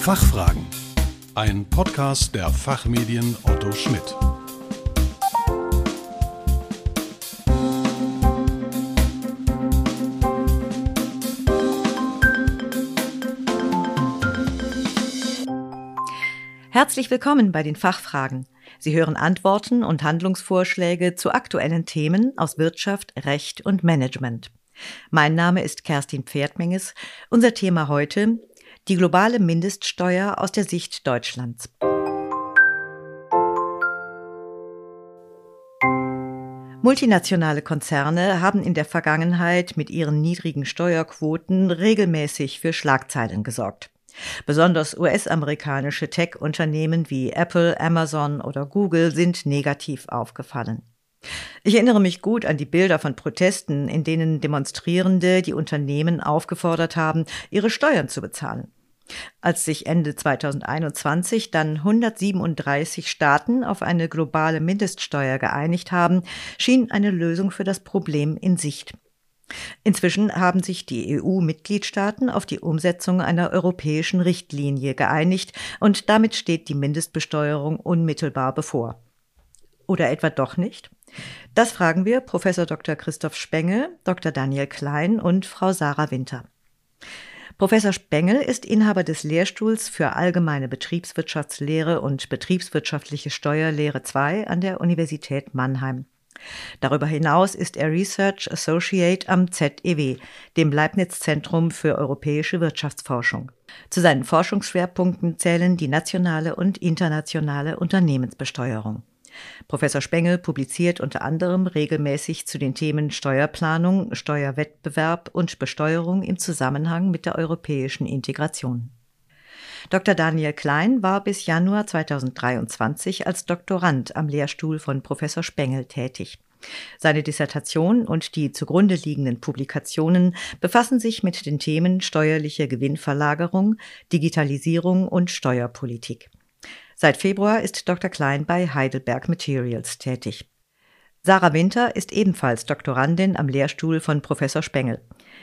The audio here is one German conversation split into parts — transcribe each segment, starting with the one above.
Fachfragen. Ein Podcast der Fachmedien Otto Schmidt. Herzlich willkommen bei den Fachfragen. Sie hören Antworten und Handlungsvorschläge zu aktuellen Themen aus Wirtschaft, Recht und Management. Mein Name ist Kerstin Pferdmenges. Unser Thema heute die globale Mindeststeuer aus der Sicht Deutschlands. Multinationale Konzerne haben in der Vergangenheit mit ihren niedrigen Steuerquoten regelmäßig für Schlagzeilen gesorgt. Besonders US-amerikanische Tech-Unternehmen wie Apple, Amazon oder Google sind negativ aufgefallen. Ich erinnere mich gut an die Bilder von Protesten, in denen Demonstrierende die Unternehmen aufgefordert haben, ihre Steuern zu bezahlen. Als sich Ende 2021 dann 137 Staaten auf eine globale Mindeststeuer geeinigt haben, schien eine Lösung für das Problem in Sicht. Inzwischen haben sich die EU-Mitgliedstaaten auf die Umsetzung einer europäischen Richtlinie geeinigt und damit steht die Mindestbesteuerung unmittelbar bevor. Oder etwa doch nicht? Das fragen wir Professor Dr. Christoph Spengel, Dr. Daniel Klein und Frau Sarah Winter. Professor Spengel ist Inhaber des Lehrstuhls für allgemeine Betriebswirtschaftslehre und betriebswirtschaftliche Steuerlehre 2 an der Universität Mannheim. Darüber hinaus ist er Research Associate am ZEW, dem Leibniz Zentrum für europäische Wirtschaftsforschung. Zu seinen Forschungsschwerpunkten zählen die nationale und internationale Unternehmensbesteuerung. Professor Spengel publiziert unter anderem regelmäßig zu den Themen Steuerplanung, Steuerwettbewerb und Besteuerung im Zusammenhang mit der europäischen Integration. Dr. Daniel Klein war bis Januar 2023 als Doktorand am Lehrstuhl von Professor Spengel tätig. Seine Dissertation und die zugrunde liegenden Publikationen befassen sich mit den Themen steuerliche Gewinnverlagerung, Digitalisierung und Steuerpolitik. Seit Februar ist Dr. Klein bei Heidelberg Materials tätig. Sarah Winter ist ebenfalls Doktorandin am Lehrstuhl von Professor Spengel.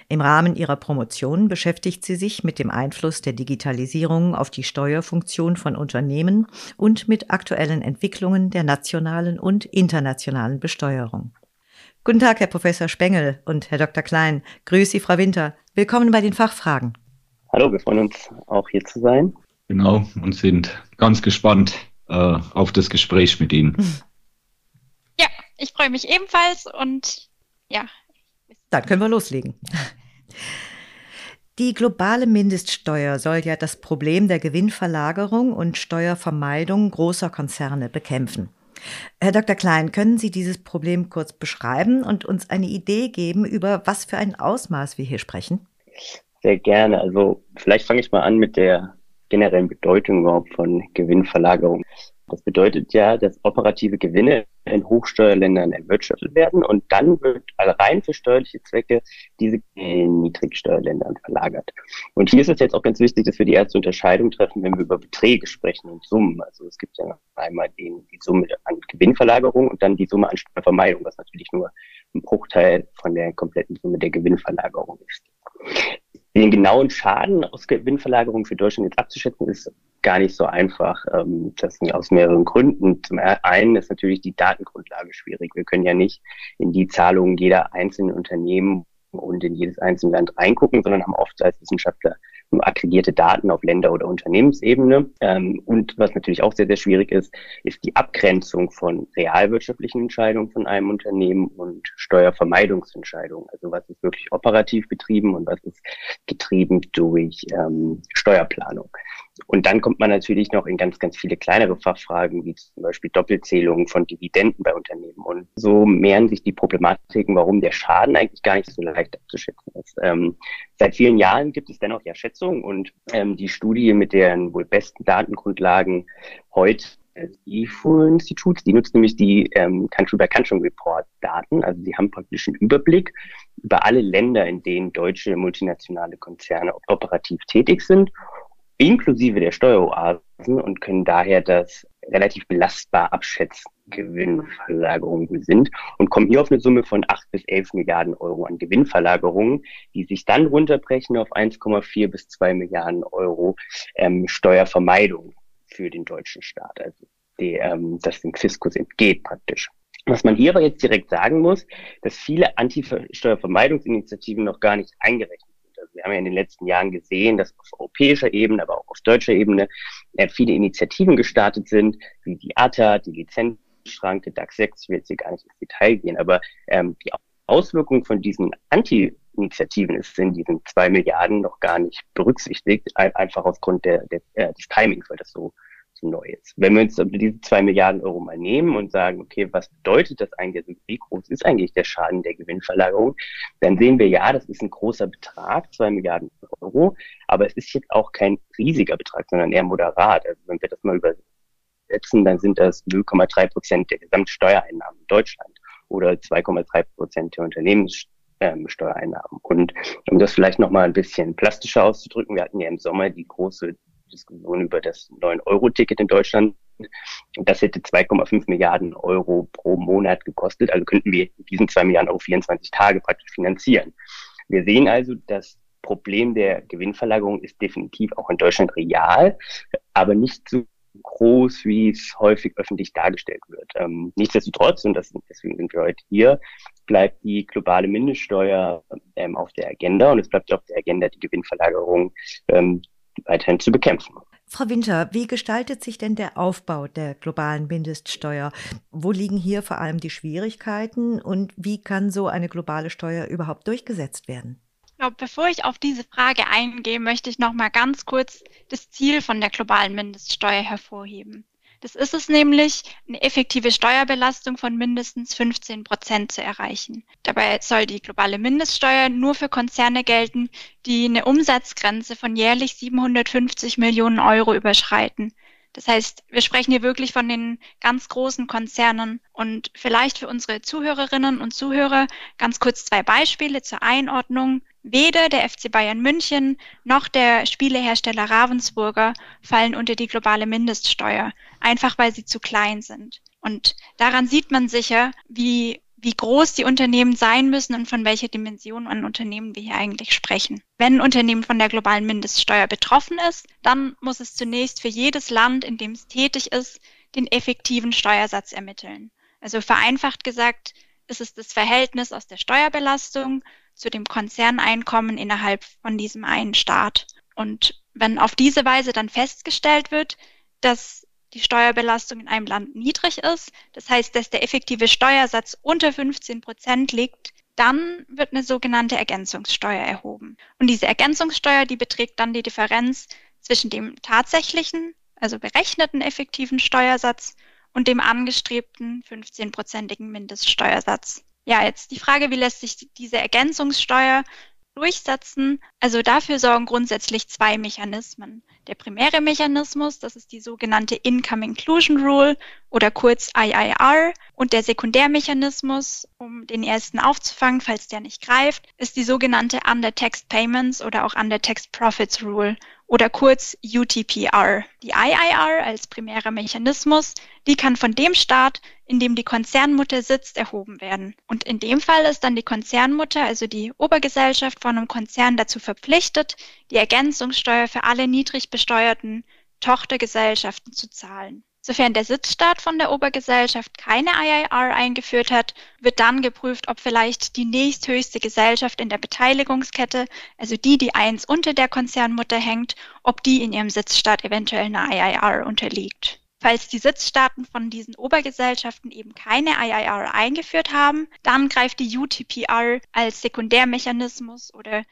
Im Rahmen ihrer Promotion beschäftigt sie sich mit dem Einfluss der Digitalisierung auf die Steuerfunktion von Unternehmen und mit aktuellen Entwicklungen der nationalen und internationalen Besteuerung. Guten Tag, Herr Professor Spengel und Herr Dr. Klein. Grüß Sie, Frau Winter. Willkommen bei den Fachfragen. Hallo, wir freuen uns auch hier zu sein. Genau, und sind ganz gespannt äh, auf das Gespräch mit Ihnen. Ja, ich freue mich ebenfalls und ja. Dann können wir loslegen. Die globale Mindeststeuer soll ja das Problem der Gewinnverlagerung und Steuervermeidung großer Konzerne bekämpfen. Herr Dr. Klein, können Sie dieses Problem kurz beschreiben und uns eine Idee geben, über was für ein Ausmaß wir hier sprechen? Sehr gerne. Also vielleicht fange ich mal an mit der generellen Bedeutung überhaupt von Gewinnverlagerung. Das bedeutet ja, dass operative Gewinne in Hochsteuerländern erwirtschaftet werden und dann wird rein für steuerliche Zwecke diese in Niedrigsteuerländern verlagert. Und hier ist es jetzt auch ganz wichtig, dass wir die erste Unterscheidung treffen, wenn wir über Beträge sprechen und Summen. Also es gibt ja einmal den, die Summe an Gewinnverlagerung und dann die Summe an Steuervermeidung, was natürlich nur ein Bruchteil von der kompletten Summe der Gewinnverlagerung ist. Den genauen Schaden aus Gewinnverlagerung für Deutschland jetzt abzuschätzen, ist gar nicht so einfach. Ähm, das sind aus mehreren Gründen. Zum einen ist natürlich die Datengrundlage schwierig. Wir können ja nicht in die Zahlungen jeder einzelnen Unternehmen und in jedes einzelne Land reingucken, sondern haben oft als Wissenschaftler aggregierte Daten auf Länder- oder Unternehmensebene. Ähm, und was natürlich auch sehr, sehr schwierig ist, ist die Abgrenzung von realwirtschaftlichen Entscheidungen von einem Unternehmen und Steuervermeidungsentscheidungen. Also was ist wirklich operativ betrieben und was ist getrieben durch ähm, Steuerplanung. Und dann kommt man natürlich noch in ganz, ganz viele kleinere Fachfragen, wie zum Beispiel Doppelzählungen von Dividenden bei Unternehmen. Und so mehren sich die Problematiken, warum der Schaden eigentlich gar nicht so leicht abzuschätzen ist. Ähm, seit vielen Jahren gibt es dennoch ja Schätzungen und ähm, die Studie mit den wohl besten Datengrundlagen heute des IFO-Instituts, die nutzt nämlich die ähm, Country-by-Country-Report-Daten. Also sie haben praktisch einen Überblick über alle Länder, in denen deutsche multinationale Konzerne operativ tätig sind inklusive der Steueroasen und können daher das relativ belastbar abschätzen. Gewinnverlagerungen sind und kommen hier auf eine Summe von 8 bis 11 Milliarden Euro an Gewinnverlagerungen, die sich dann runterbrechen auf 1,4 bis 2 Milliarden Euro ähm, Steuervermeidung für den deutschen Staat, also die, ähm, das dem Fiskus entgeht praktisch. Was man hier aber jetzt direkt sagen muss, dass viele Anti-Steuervermeidungsinitiativen noch gar nicht eingerechnet wir haben ja in den letzten Jahren gesehen, dass auf europäischer Ebene, aber auch auf deutscher Ebene äh, viele Initiativen gestartet sind, wie die ATA, die Lizenzschranke, DAX 6, ich will jetzt hier gar nicht ins Detail gehen, aber ähm, die Auswirkungen von diesen Anti-Initiativen ist in diesen zwei Milliarden noch gar nicht berücksichtigt, einfach aufgrund der, der, äh, des Timings, weil das so so neu ist. Wenn wir uns diese zwei Milliarden Euro mal nehmen und sagen, okay, was bedeutet das eigentlich? Also wie groß ist eigentlich der Schaden der Gewinnverlagerung? Dann sehen wir, ja, das ist ein großer Betrag, zwei Milliarden Euro, aber es ist jetzt auch kein riesiger Betrag, sondern eher moderat. Also wenn wir das mal übersetzen, dann sind das 0,3 Prozent der Gesamtsteuereinnahmen in Deutschland oder 2,3 Prozent der Unternehmenssteuereinnahmen. Und um das vielleicht nochmal ein bisschen plastischer auszudrücken, wir hatten ja im Sommer die große Diskussion über das 9-Euro-Ticket in Deutschland. Das hätte 2,5 Milliarden Euro pro Monat gekostet. Also könnten wir diesen 2 Milliarden Euro 24 Tage praktisch finanzieren. Wir sehen also, das Problem der Gewinnverlagerung ist definitiv auch in Deutschland real, aber nicht so groß, wie es häufig öffentlich dargestellt wird. Ähm, nichtsdestotrotz, und das, deswegen sind wir heute hier, bleibt die globale Mindeststeuer ähm, auf der Agenda und es bleibt auf der Agenda die Gewinnverlagerung ähm, weiterhin zu bekämpfen. Frau Winter, wie gestaltet sich denn der Aufbau der globalen Mindeststeuer? Wo liegen hier vor allem die Schwierigkeiten und wie kann so eine globale Steuer überhaupt durchgesetzt werden? Glaube, bevor ich auf diese Frage eingehe, möchte ich noch mal ganz kurz das Ziel von der globalen Mindeststeuer hervorheben. Das ist es nämlich, eine effektive Steuerbelastung von mindestens 15 Prozent zu erreichen. Dabei soll die globale Mindeststeuer nur für Konzerne gelten, die eine Umsatzgrenze von jährlich 750 Millionen Euro überschreiten. Das heißt, wir sprechen hier wirklich von den ganz großen Konzernen und vielleicht für unsere Zuhörerinnen und Zuhörer ganz kurz zwei Beispiele zur Einordnung. Weder der FC Bayern München noch der Spielehersteller Ravensburger fallen unter die globale Mindeststeuer, einfach weil sie zu klein sind. Und daran sieht man sicher, wie wie groß die Unternehmen sein müssen und von welcher Dimension an Unternehmen wir hier eigentlich sprechen. Wenn ein Unternehmen von der globalen Mindeststeuer betroffen ist, dann muss es zunächst für jedes Land, in dem es tätig ist, den effektiven Steuersatz ermitteln. Also vereinfacht gesagt, ist es das Verhältnis aus der Steuerbelastung zu dem Konzerneinkommen innerhalb von diesem einen Staat. Und wenn auf diese Weise dann festgestellt wird, dass die Steuerbelastung in einem Land niedrig ist, das heißt, dass der effektive Steuersatz unter 15 Prozent liegt, dann wird eine sogenannte Ergänzungssteuer erhoben. Und diese Ergänzungssteuer, die beträgt dann die Differenz zwischen dem tatsächlichen, also berechneten effektiven Steuersatz und dem angestrebten 15-prozentigen Mindeststeuersatz. Ja, jetzt die Frage, wie lässt sich diese Ergänzungssteuer durchsetzen? Also dafür sorgen grundsätzlich zwei Mechanismen. Der primäre Mechanismus, das ist die sogenannte Income Inclusion Rule oder kurz IIR. Und der Sekundärmechanismus, um den ersten aufzufangen, falls der nicht greift, ist die sogenannte Under-Taxed Payments oder auch Under-Taxed Profits Rule oder kurz UTPR. Die IIR als primärer Mechanismus, die kann von dem Staat, in dem die Konzernmutter sitzt, erhoben werden. Und in dem Fall ist dann die Konzernmutter, also die Obergesellschaft von einem Konzern dazu verpflichtet, die Ergänzungssteuer für alle niedrig besteuerten Tochtergesellschaften zu zahlen. Sofern der Sitzstaat von der Obergesellschaft keine IIR eingeführt hat, wird dann geprüft, ob vielleicht die nächsthöchste Gesellschaft in der Beteiligungskette, also die, die eins unter der Konzernmutter hängt, ob die in ihrem Sitzstaat eventuell eine IIR unterliegt. Falls die Sitzstaaten von diesen Obergesellschaften eben keine IIR eingeführt haben, dann greift die UTPR als Sekundärmechanismus oder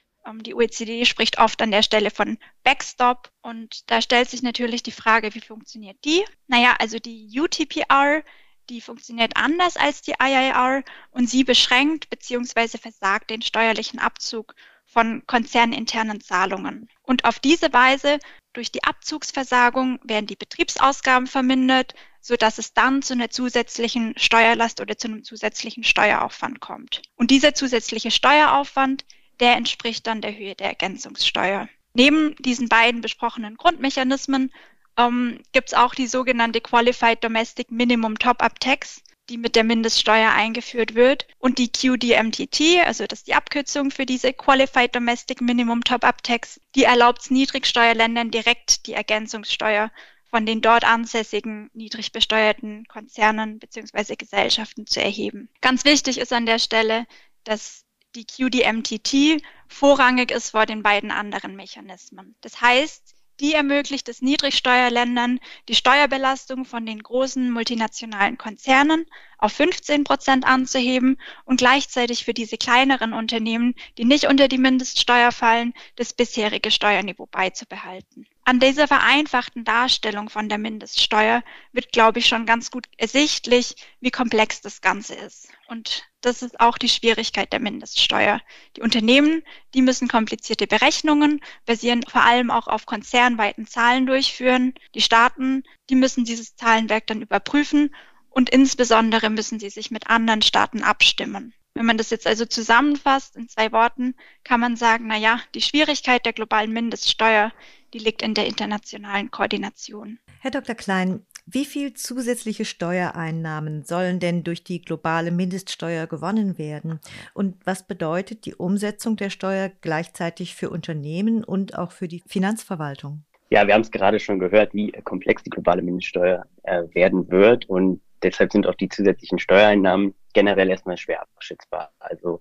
die OECD spricht oft an der Stelle von Backstop und da stellt sich natürlich die Frage, wie funktioniert die? Naja, also die UTPR, die funktioniert anders als die IIR und sie beschränkt bzw. versagt den steuerlichen Abzug von konzerninternen Zahlungen. Und auf diese Weise, durch die Abzugsversagung, werden die Betriebsausgaben vermindert, sodass es dann zu einer zusätzlichen Steuerlast oder zu einem zusätzlichen Steueraufwand kommt. Und dieser zusätzliche Steueraufwand, der entspricht dann der Höhe der Ergänzungssteuer. Neben diesen beiden besprochenen Grundmechanismen ähm, gibt es auch die sogenannte Qualified Domestic Minimum Top-Up Tax, die mit der Mindeststeuer eingeführt wird. Und die QDMTT, also das ist die Abkürzung für diese Qualified Domestic Minimum Top-Up Tax, die erlaubt es Niedrigsteuerländern direkt die Ergänzungssteuer von den dort ansässigen niedrig besteuerten Konzernen bzw. Gesellschaften zu erheben. Ganz wichtig ist an der Stelle, dass die QDMTT vorrangig ist vor den beiden anderen Mechanismen. Das heißt, die ermöglicht es Niedrigsteuerländern, die Steuerbelastung von den großen multinationalen Konzernen auf 15 Prozent anzuheben und gleichzeitig für diese kleineren Unternehmen, die nicht unter die Mindeststeuer fallen, das bisherige Steuerniveau beizubehalten. An dieser vereinfachten Darstellung von der Mindeststeuer wird, glaube ich, schon ganz gut ersichtlich, wie komplex das Ganze ist. Und das ist auch die Schwierigkeit der Mindeststeuer. Die Unternehmen, die müssen komplizierte Berechnungen basieren vor allem auch auf konzernweiten Zahlen durchführen. Die Staaten, die müssen dieses Zahlenwerk dann überprüfen und insbesondere müssen sie sich mit anderen Staaten abstimmen. Wenn man das jetzt also zusammenfasst in zwei Worten, kann man sagen, na ja, die Schwierigkeit der globalen Mindeststeuer, die liegt in der internationalen Koordination. Herr Dr. Klein, wie viel zusätzliche Steuereinnahmen sollen denn durch die globale Mindeststeuer gewonnen werden? Und was bedeutet die Umsetzung der Steuer gleichzeitig für Unternehmen und auch für die Finanzverwaltung? Ja, wir haben es gerade schon gehört, wie komplex die globale Mindeststeuer äh, werden wird. Und deshalb sind auch die zusätzlichen Steuereinnahmen generell erstmal schwer abschätzbar. Also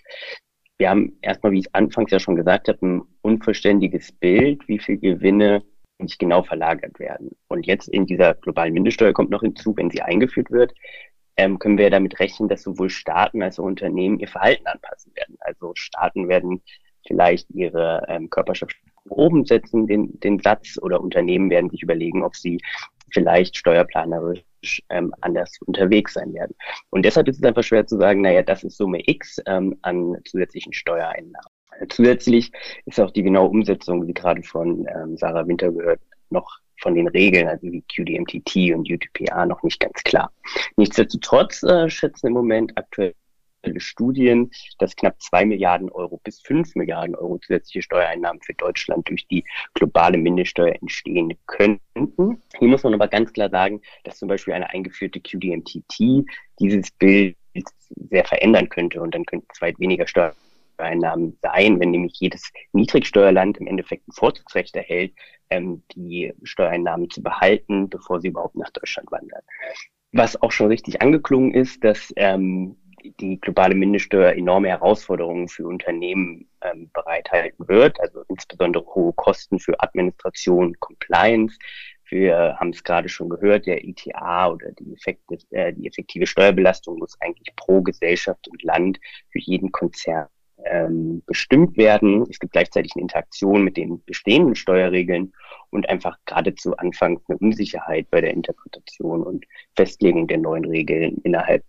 wir haben erstmal, wie ich anfangs ja schon gesagt habe, ein unvollständiges Bild, wie viel Gewinne nicht genau verlagert werden. Und jetzt in dieser globalen Mindeststeuer kommt noch hinzu, wenn sie eingeführt wird, ähm, können wir damit rechnen, dass sowohl Staaten als auch Unternehmen ihr Verhalten anpassen werden. Also Staaten werden vielleicht ihre ähm, Körperschaft oben setzen, den, den Satz, oder Unternehmen werden sich überlegen, ob sie vielleicht steuerplanerisch ähm, anders unterwegs sein werden. Und deshalb ist es einfach schwer zu sagen, naja, das ist Summe X ähm, an zusätzlichen Steuereinnahmen. Zusätzlich ist auch die genaue Umsetzung, wie gerade von ähm, Sarah Winter gehört, noch von den Regeln, also wie QDMTT und UTPA, noch nicht ganz klar. Nichtsdestotrotz äh, schätzen im Moment aktuell Studien, dass knapp zwei Milliarden Euro bis fünf Milliarden Euro zusätzliche Steuereinnahmen für Deutschland durch die globale Mindeststeuer entstehen könnten. Hier muss man aber ganz klar sagen, dass zum Beispiel eine eingeführte QDMTT dieses Bild sehr verändern könnte und dann könnten es weit weniger Steuereinnahmen sein, wenn nämlich jedes Niedrigsteuerland im Endeffekt ein Vorzugsrecht erhält, ähm, die Steuereinnahmen zu behalten, bevor sie überhaupt nach Deutschland wandern. Was auch schon richtig angeklungen ist, dass ähm, die globale Mindeststeuer enorme Herausforderungen für Unternehmen ähm, bereithalten wird, also insbesondere hohe Kosten für Administration, Compliance. Wir haben es gerade schon gehört, der ETA oder die, Effekte, äh, die effektive Steuerbelastung muss eigentlich pro Gesellschaft und Land für jeden Konzern ähm, bestimmt werden. Es gibt gleichzeitig eine Interaktion mit den bestehenden Steuerregeln und einfach geradezu anfangs eine Unsicherheit bei der Interpretation und Festlegung der neuen Regeln innerhalb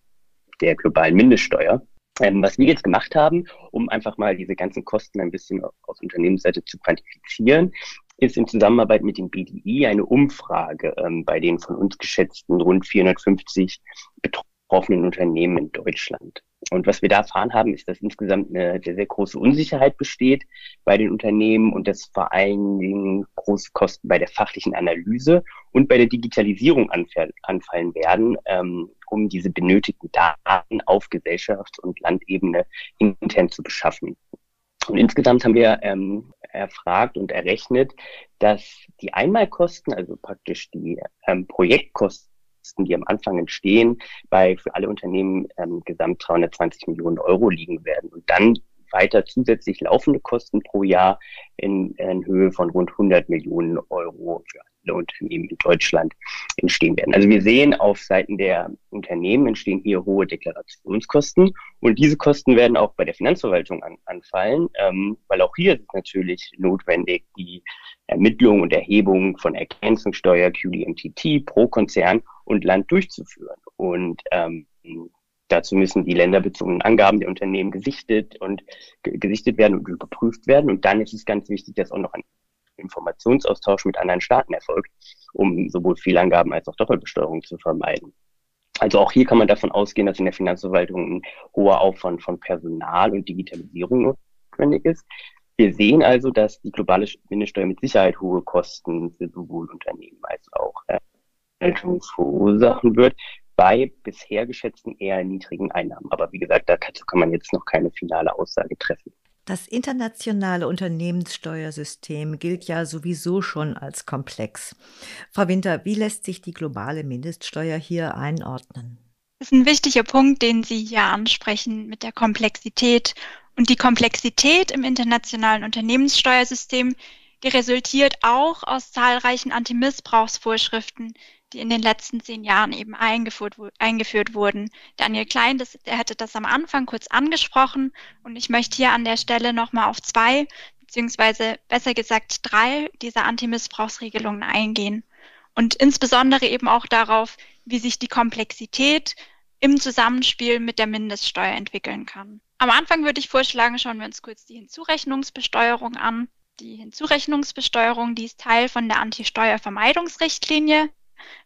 der globalen Mindeststeuer. Ähm, was wir jetzt gemacht haben, um einfach mal diese ganzen Kosten ein bisschen aus Unternehmensseite zu quantifizieren, ist in Zusammenarbeit mit dem BDI eine Umfrage ähm, bei den von uns geschätzten rund 450 betroffenen Unternehmen in Deutschland und was wir da erfahren haben, ist, dass insgesamt eine sehr, sehr große Unsicherheit besteht bei den Unternehmen und dass vor allen Dingen große Kosten bei der fachlichen Analyse und bei der Digitalisierung anfallen werden, ähm, um diese benötigten Daten auf Gesellschafts- und Landebene intern zu beschaffen. Und insgesamt haben wir ähm, erfragt und errechnet, dass die Einmalkosten, also praktisch die ähm, Projektkosten, Kosten, die am Anfang entstehen, bei für alle Unternehmen ähm, gesamt 320 Millionen Euro liegen werden und dann weiter zusätzlich laufende Kosten pro Jahr in, in Höhe von rund 100 Millionen Euro für alle Unternehmen in Deutschland entstehen werden. Also wir sehen, auf Seiten der Unternehmen entstehen hier hohe Deklarationskosten und diese Kosten werden auch bei der Finanzverwaltung an, anfallen, ähm, weil auch hier ist natürlich notwendig, die Ermittlung und Erhebung von Ergänzungssteuer, QDMTT pro Konzern und Land durchzuführen. Und ähm, dazu müssen die länderbezogenen Angaben der Unternehmen gesichtet und gesichtet werden und überprüft werden. Und dann ist es ganz wichtig, dass auch noch ein Informationsaustausch mit anderen Staaten erfolgt, um sowohl Fehlangaben als auch Doppelbesteuerung zu vermeiden. Also auch hier kann man davon ausgehen, dass in der Finanzverwaltung ein hoher Aufwand von Personal und Digitalisierung notwendig ist. Wir sehen also, dass die globale Mindeststeuer mit Sicherheit hohe Kosten für sowohl Unternehmen als auch Verwaltung verursachen wird, bei bisher geschätzten eher niedrigen Einnahmen. Aber wie gesagt, dazu kann man jetzt noch keine finale Aussage treffen. Das internationale Unternehmenssteuersystem gilt ja sowieso schon als komplex. Frau Winter, wie lässt sich die globale Mindeststeuer hier einordnen? Das ist ein wichtiger Punkt, den Sie hier ansprechen mit der Komplexität. Und die Komplexität im internationalen Unternehmenssteuersystem, die resultiert auch aus zahlreichen Antimissbrauchsvorschriften, die in den letzten zehn Jahren eben eingeführt, eingeführt wurden. Daniel Klein, das, der hatte das am Anfang kurz angesprochen und ich möchte hier an der Stelle nochmal auf zwei, beziehungsweise besser gesagt drei dieser Antimissbrauchsregelungen eingehen und insbesondere eben auch darauf, wie sich die Komplexität im Zusammenspiel mit der Mindeststeuer entwickeln kann. Am Anfang würde ich vorschlagen, schauen wir uns kurz die Hinzurechnungsbesteuerung an. Die Hinzurechnungsbesteuerung, die ist Teil von der Anti-Steuervermeidungsrichtlinie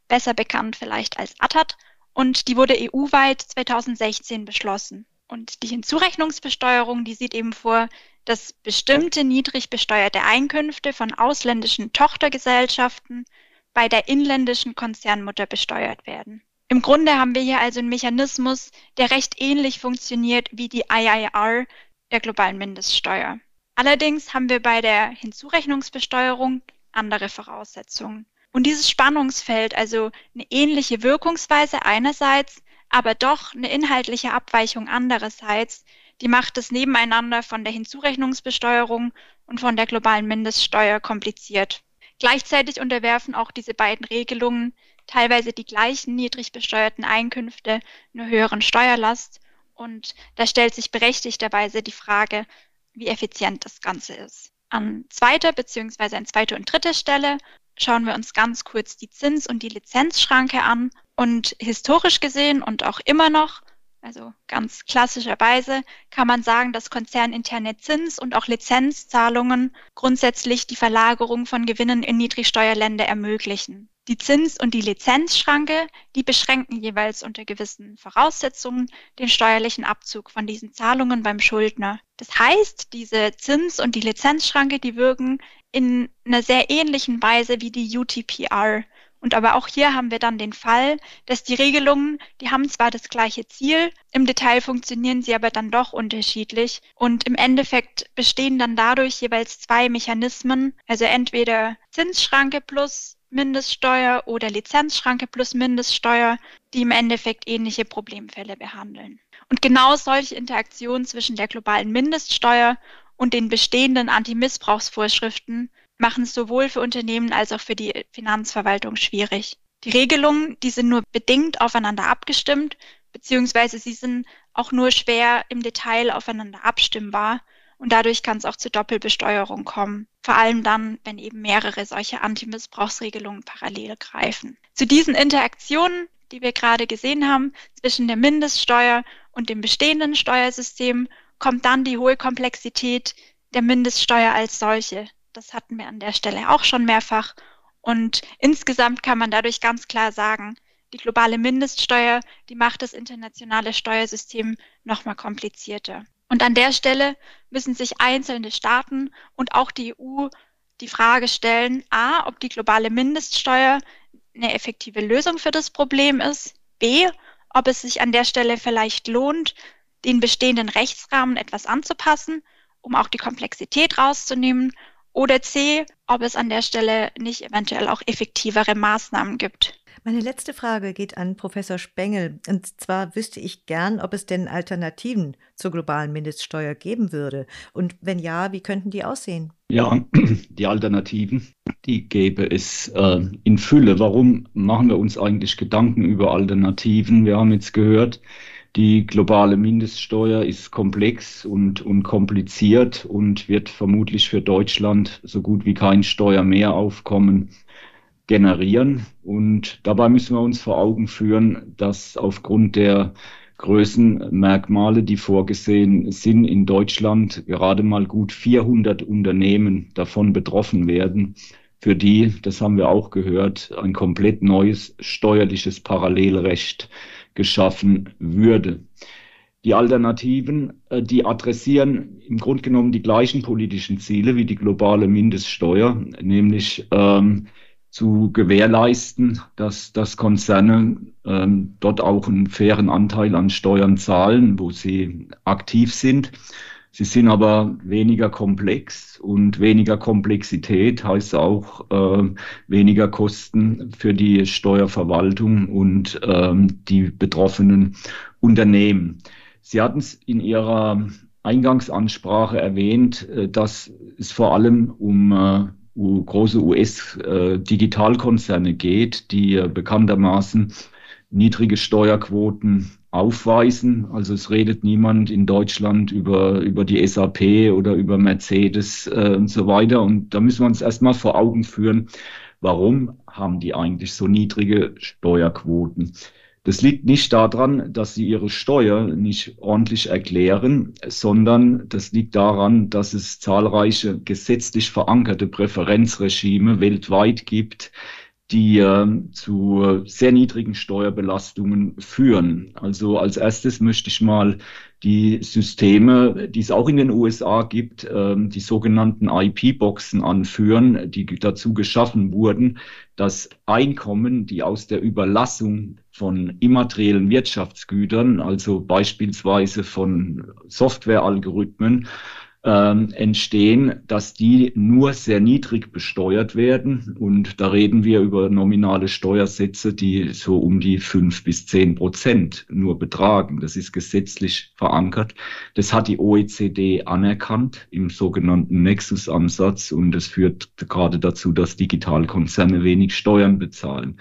besser bekannt vielleicht als ATAT, und die wurde EU-weit 2016 beschlossen. Und die Hinzurechnungsbesteuerung, die sieht eben vor, dass bestimmte niedrig besteuerte Einkünfte von ausländischen Tochtergesellschaften bei der inländischen Konzernmutter besteuert werden. Im Grunde haben wir hier also einen Mechanismus, der recht ähnlich funktioniert wie die IIR der globalen Mindeststeuer. Allerdings haben wir bei der Hinzurechnungsbesteuerung andere Voraussetzungen. Und dieses Spannungsfeld, also eine ähnliche Wirkungsweise einerseits, aber doch eine inhaltliche Abweichung andererseits, die macht das Nebeneinander von der Hinzurechnungsbesteuerung und von der globalen Mindeststeuer kompliziert. Gleichzeitig unterwerfen auch diese beiden Regelungen teilweise die gleichen niedrig besteuerten Einkünfte einer höheren Steuerlast. Und da stellt sich berechtigterweise die Frage, wie effizient das Ganze ist. An zweiter beziehungsweise an zweiter und dritter Stelle schauen wir uns ganz kurz die Zins- und die Lizenzschranke an. Und historisch gesehen und auch immer noch, also ganz klassischerweise, kann man sagen, dass konzerninterne Zins- und auch Lizenzzahlungen grundsätzlich die Verlagerung von Gewinnen in Niedrigsteuerländer ermöglichen. Die Zins- und die Lizenzschranke, die beschränken jeweils unter gewissen Voraussetzungen den steuerlichen Abzug von diesen Zahlungen beim Schuldner. Das heißt, diese Zins- und die Lizenzschranke, die wirken in einer sehr ähnlichen Weise wie die UTPR. Und aber auch hier haben wir dann den Fall, dass die Regelungen, die haben zwar das gleiche Ziel, im Detail funktionieren sie aber dann doch unterschiedlich. Und im Endeffekt bestehen dann dadurch jeweils zwei Mechanismen, also entweder Zinsschranke plus Mindeststeuer oder Lizenzschranke plus Mindeststeuer, die im Endeffekt ähnliche Problemfälle behandeln. Und genau solche Interaktionen zwischen der globalen Mindeststeuer und den bestehenden Anti-Missbrauchsvorschriften machen es sowohl für Unternehmen als auch für die Finanzverwaltung schwierig. Die Regelungen, die sind nur bedingt aufeinander abgestimmt, beziehungsweise sie sind auch nur schwer im Detail aufeinander abstimmbar und dadurch kann es auch zu Doppelbesteuerung kommen. Vor allem dann, wenn eben mehrere solche Anti-Missbrauchsregelungen parallel greifen. Zu diesen Interaktionen, die wir gerade gesehen haben, zwischen der Mindeststeuer und dem bestehenden Steuersystem kommt dann die hohe Komplexität der Mindeststeuer als solche. Das hatten wir an der Stelle auch schon mehrfach. Und insgesamt kann man dadurch ganz klar sagen, die globale Mindeststeuer, die macht das internationale Steuersystem nochmal komplizierter. Und an der Stelle müssen sich einzelne Staaten und auch die EU die Frage stellen, a, ob die globale Mindeststeuer eine effektive Lösung für das Problem ist, b, ob es sich an der Stelle vielleicht lohnt, den bestehenden Rechtsrahmen etwas anzupassen, um auch die Komplexität rauszunehmen, oder C, ob es an der Stelle nicht eventuell auch effektivere Maßnahmen gibt. Meine letzte Frage geht an Professor Spengel. Und zwar wüsste ich gern, ob es denn Alternativen zur globalen Mindeststeuer geben würde. Und wenn ja, wie könnten die aussehen? Ja, die Alternativen, die gäbe es äh, in Fülle. Warum machen wir uns eigentlich Gedanken über Alternativen? Wir haben jetzt gehört, die globale Mindeststeuer ist komplex und, und kompliziert und wird vermutlich für Deutschland so gut wie kein Steuermehraufkommen generieren. Und dabei müssen wir uns vor Augen führen, dass aufgrund der Größenmerkmale, die vorgesehen sind, in Deutschland gerade mal gut 400 Unternehmen davon betroffen werden, für die, das haben wir auch gehört, ein komplett neues steuerliches Parallelrecht geschaffen würde. Die Alternativen, äh, die adressieren im Grunde genommen die gleichen politischen Ziele wie die globale Mindeststeuer, nämlich ähm, zu gewährleisten, dass, dass Konzerne ähm, dort auch einen fairen Anteil an Steuern zahlen, wo sie aktiv sind. Sie sind aber weniger komplex und weniger Komplexität heißt auch äh, weniger Kosten für die Steuerverwaltung und ähm, die betroffenen Unternehmen. Sie hatten es in Ihrer Eingangsansprache erwähnt, äh, dass es vor allem um äh, große US-Digitalkonzerne geht, die bekanntermaßen niedrige Steuerquoten aufweisen. Also es redet niemand in Deutschland über, über die SAP oder über Mercedes äh, und so weiter. Und da müssen wir uns erstmal vor Augen führen, warum haben die eigentlich so niedrige Steuerquoten? Das liegt nicht daran, dass sie ihre Steuer nicht ordentlich erklären, sondern das liegt daran, dass es zahlreiche gesetzlich verankerte Präferenzregime weltweit gibt, die äh, zu sehr niedrigen Steuerbelastungen führen. Also als erstes möchte ich mal die Systeme, die es auch in den USA gibt, äh, die sogenannten IP-Boxen anführen, die dazu geschaffen wurden, dass Einkommen, die aus der Überlassung von immateriellen Wirtschaftsgütern, also beispielsweise von Softwarealgorithmen, ähm, entstehen, dass die nur sehr niedrig besteuert werden. Und da reden wir über nominale Steuersätze, die so um die fünf bis zehn Prozent nur betragen. Das ist gesetzlich verankert. Das hat die OECD anerkannt im sogenannten Nexus-Ansatz und es führt gerade dazu, dass Digitalkonzerne wenig Steuern bezahlen.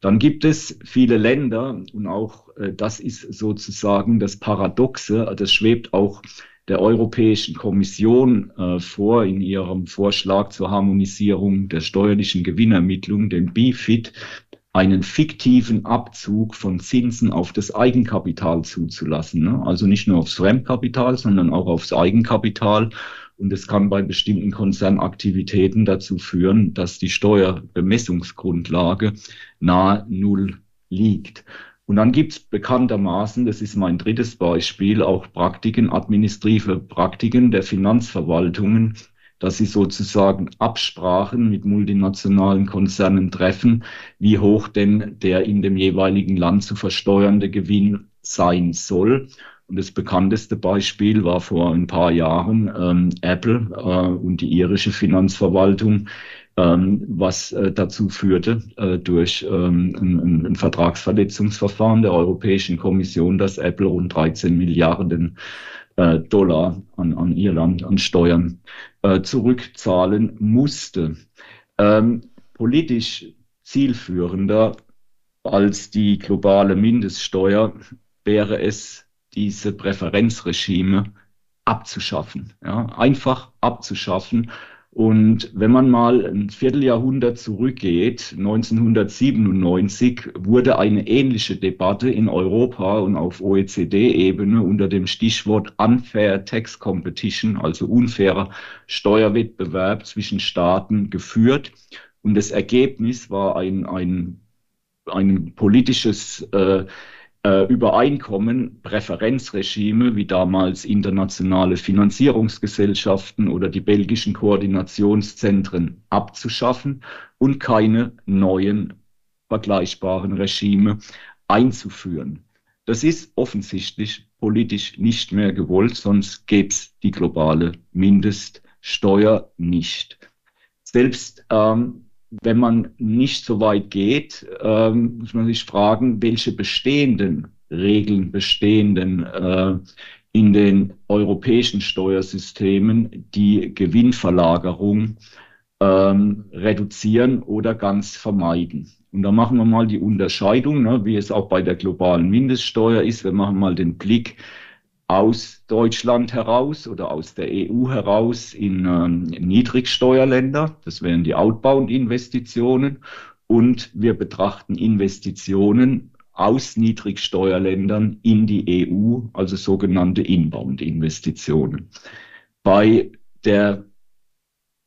Dann gibt es viele Länder und auch äh, das ist sozusagen das Paradoxe, das schwebt auch der Europäischen Kommission äh, vor in ihrem Vorschlag zur Harmonisierung der steuerlichen Gewinnermittlung, den BFIT, einen fiktiven Abzug von Zinsen auf das Eigenkapital zuzulassen. Ne? Also nicht nur aufs Fremdkapital, sondern auch aufs Eigenkapital. Und es kann bei bestimmten Konzernaktivitäten dazu führen, dass die Steuerbemessungsgrundlage nahe Null liegt. Und dann gibt es bekanntermaßen, das ist mein drittes Beispiel, auch Praktiken, administrative Praktiken der Finanzverwaltungen, dass sie sozusagen Absprachen mit multinationalen Konzernen treffen, wie hoch denn der in dem jeweiligen Land zu versteuernde Gewinn sein soll. Und das bekannteste Beispiel war vor ein paar Jahren ähm, Apple äh, und die irische Finanzverwaltung, ähm, was äh, dazu führte äh, durch ähm, ein, ein, Vertragsverletzungsverfahren der Europäischen Kommission, dass Apple rund 13 Milliarden äh, Dollar an, an Irland an Steuern äh, zurückzahlen musste. Ähm, politisch zielführender als die globale Mindeststeuer wäre es, diese Präferenzregime abzuschaffen, ja, einfach abzuschaffen und wenn man mal ein Vierteljahrhundert zurückgeht, 1997 wurde eine ähnliche Debatte in Europa und auf OECD-Ebene unter dem Stichwort Unfair Tax Competition, also unfairer Steuerwettbewerb zwischen Staaten geführt. Und das Ergebnis war ein, ein, ein politisches äh, äh, Übereinkommen, Präferenzregime wie damals internationale Finanzierungsgesellschaften oder die belgischen Koordinationszentren abzuschaffen und keine neuen vergleichbaren Regime einzuführen. Das ist offensichtlich politisch nicht mehr gewollt, sonst gäbe es die globale Mindeststeuer nicht. Selbst ähm, wenn man nicht so weit geht, ähm, muss man sich fragen, welche bestehenden Regeln, bestehenden äh, in den europäischen Steuersystemen die Gewinnverlagerung ähm, reduzieren oder ganz vermeiden. Und da machen wir mal die Unterscheidung, ne, wie es auch bei der globalen Mindeststeuer ist. Wir machen mal den Blick aus Deutschland heraus oder aus der EU heraus in ähm, Niedrigsteuerländer. Das wären die Outbound-Investitionen. Und wir betrachten Investitionen aus Niedrigsteuerländern in die EU, also sogenannte Inbound-Investitionen. Bei der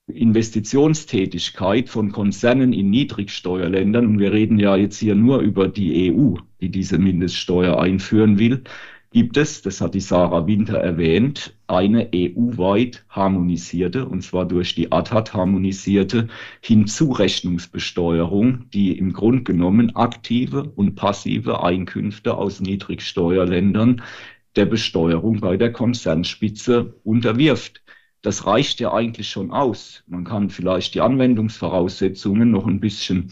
Investitionstätigkeit von Konzernen in Niedrigsteuerländern, und wir reden ja jetzt hier nur über die EU, die diese Mindeststeuer einführen will, gibt es, das hat die Sarah Winter erwähnt, eine EU-weit harmonisierte, und zwar durch die ATAT harmonisierte Hinzurechnungsbesteuerung, die im Grunde genommen aktive und passive Einkünfte aus Niedrigsteuerländern der Besteuerung bei der Konzernspitze unterwirft. Das reicht ja eigentlich schon aus. Man kann vielleicht die Anwendungsvoraussetzungen noch ein bisschen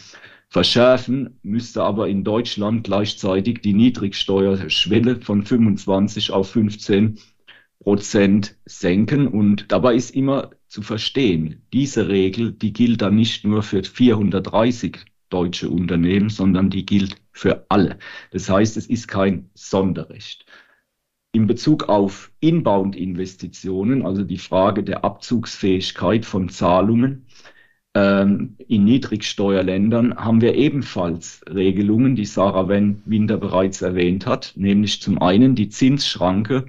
verschärfen, müsste aber in Deutschland gleichzeitig die Niedrigsteuerschwelle von 25 auf 15 Prozent senken. Und dabei ist immer zu verstehen, diese Regel, die gilt dann nicht nur für 430 deutsche Unternehmen, sondern die gilt für alle. Das heißt, es ist kein Sonderrecht. In Bezug auf Inbound-Investitionen, also die Frage der Abzugsfähigkeit von Zahlungen, in Niedrigsteuerländern haben wir ebenfalls Regelungen, die Sarah Winter bereits erwähnt hat, nämlich zum einen die Zinsschranke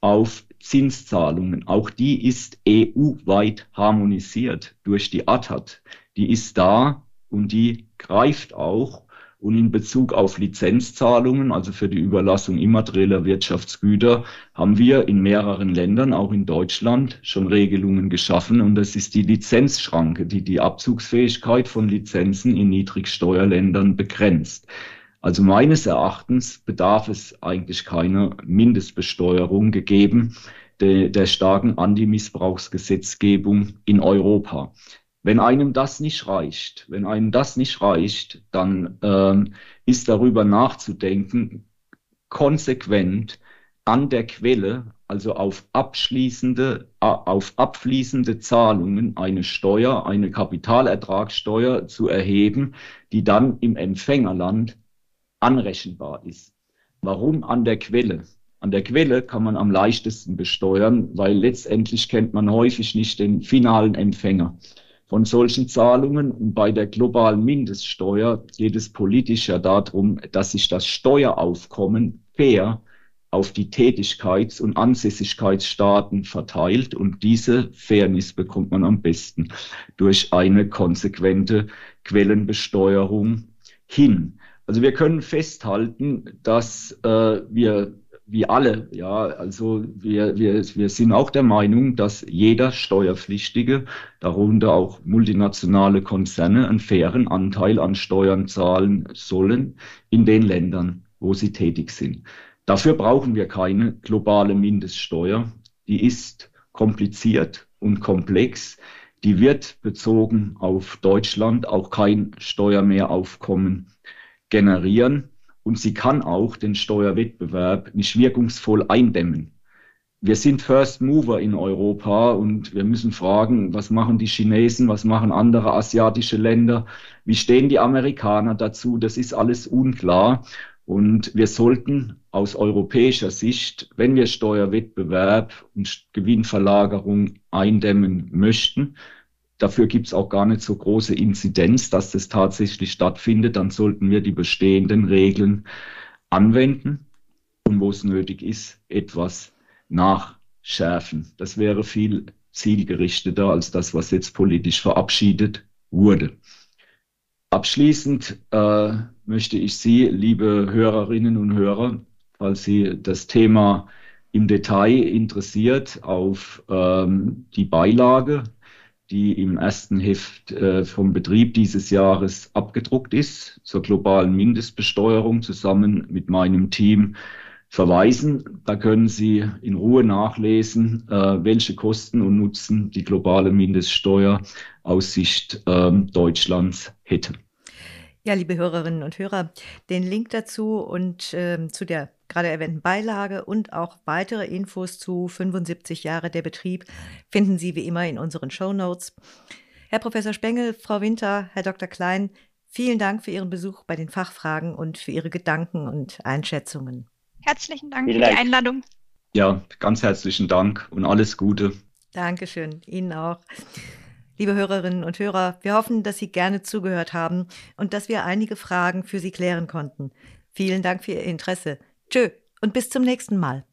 auf Zinszahlungen. Auch die ist EU-weit harmonisiert durch die ATAT. Die ist da und die greift auch und in Bezug auf Lizenzzahlungen, also für die Überlassung immaterieller Wirtschaftsgüter, haben wir in mehreren Ländern, auch in Deutschland, schon Regelungen geschaffen. Und das ist die Lizenzschranke, die die Abzugsfähigkeit von Lizenzen in Niedrigsteuerländern begrenzt. Also meines Erachtens bedarf es eigentlich keiner Mindestbesteuerung gegeben der, starken Antimissbrauchsgesetzgebung in Europa. Wenn einem das nicht reicht, wenn einem das nicht reicht, dann ähm, ist darüber nachzudenken, konsequent an der Quelle, also auf abschließende, auf abfließende Zahlungen eine Steuer, eine Kapitalertragssteuer zu erheben, die dann im Empfängerland anrechenbar ist. Warum an der Quelle? An der Quelle kann man am leichtesten besteuern, weil letztendlich kennt man häufig nicht den finalen Empfänger von solchen Zahlungen. Und bei der globalen Mindeststeuer geht es politisch ja darum, dass sich das Steueraufkommen fair auf die Tätigkeits- und Ansässigkeitsstaaten verteilt. Und diese Fairness bekommt man am besten durch eine konsequente Quellenbesteuerung hin. Also wir können festhalten, dass äh, wir wie alle, ja, also wir, wir, wir sind auch der Meinung, dass jeder Steuerpflichtige, darunter auch multinationale Konzerne, einen fairen Anteil an Steuern zahlen sollen in den Ländern, wo sie tätig sind. Dafür brauchen wir keine globale Mindeststeuer. Die ist kompliziert und komplex. Die wird bezogen auf Deutschland auch kein Steuermehraufkommen generieren und sie kann auch den Steuerwettbewerb nicht wirkungsvoll eindämmen. Wir sind First Mover in Europa und wir müssen fragen, was machen die Chinesen, was machen andere asiatische Länder, wie stehen die Amerikaner dazu, das ist alles unklar. Und wir sollten aus europäischer Sicht, wenn wir Steuerwettbewerb und Gewinnverlagerung eindämmen möchten, Dafür gibt es auch gar nicht so große Inzidenz, dass das tatsächlich stattfindet. Dann sollten wir die bestehenden Regeln anwenden und wo es nötig ist, etwas nachschärfen. Das wäre viel zielgerichteter als das, was jetzt politisch verabschiedet wurde. Abschließend äh, möchte ich Sie, liebe Hörerinnen und Hörer, falls Sie das Thema im Detail interessiert, auf ähm, die Beilage die im ersten Heft äh, vom Betrieb dieses Jahres abgedruckt ist, zur globalen Mindestbesteuerung zusammen mit meinem Team verweisen. Da können Sie in Ruhe nachlesen, äh, welche Kosten und Nutzen die globale Mindeststeuer aus Sicht äh, Deutschlands hätte. Ja, liebe Hörerinnen und Hörer, den Link dazu und äh, zu der gerade erwähnten Beilage und auch weitere Infos zu 75 Jahre der Betrieb finden Sie wie immer in unseren Show Notes. Herr Professor Spengel, Frau Winter, Herr Dr. Klein, vielen Dank für Ihren Besuch bei den Fachfragen und für Ihre Gedanken und Einschätzungen. Herzlichen Dank vielen für Dank. die Einladung. Ja, ganz herzlichen Dank und alles Gute. Dankeschön, Ihnen auch. Liebe Hörerinnen und Hörer, wir hoffen, dass Sie gerne zugehört haben und dass wir einige Fragen für Sie klären konnten. Vielen Dank für Ihr Interesse. Tschö und bis zum nächsten Mal.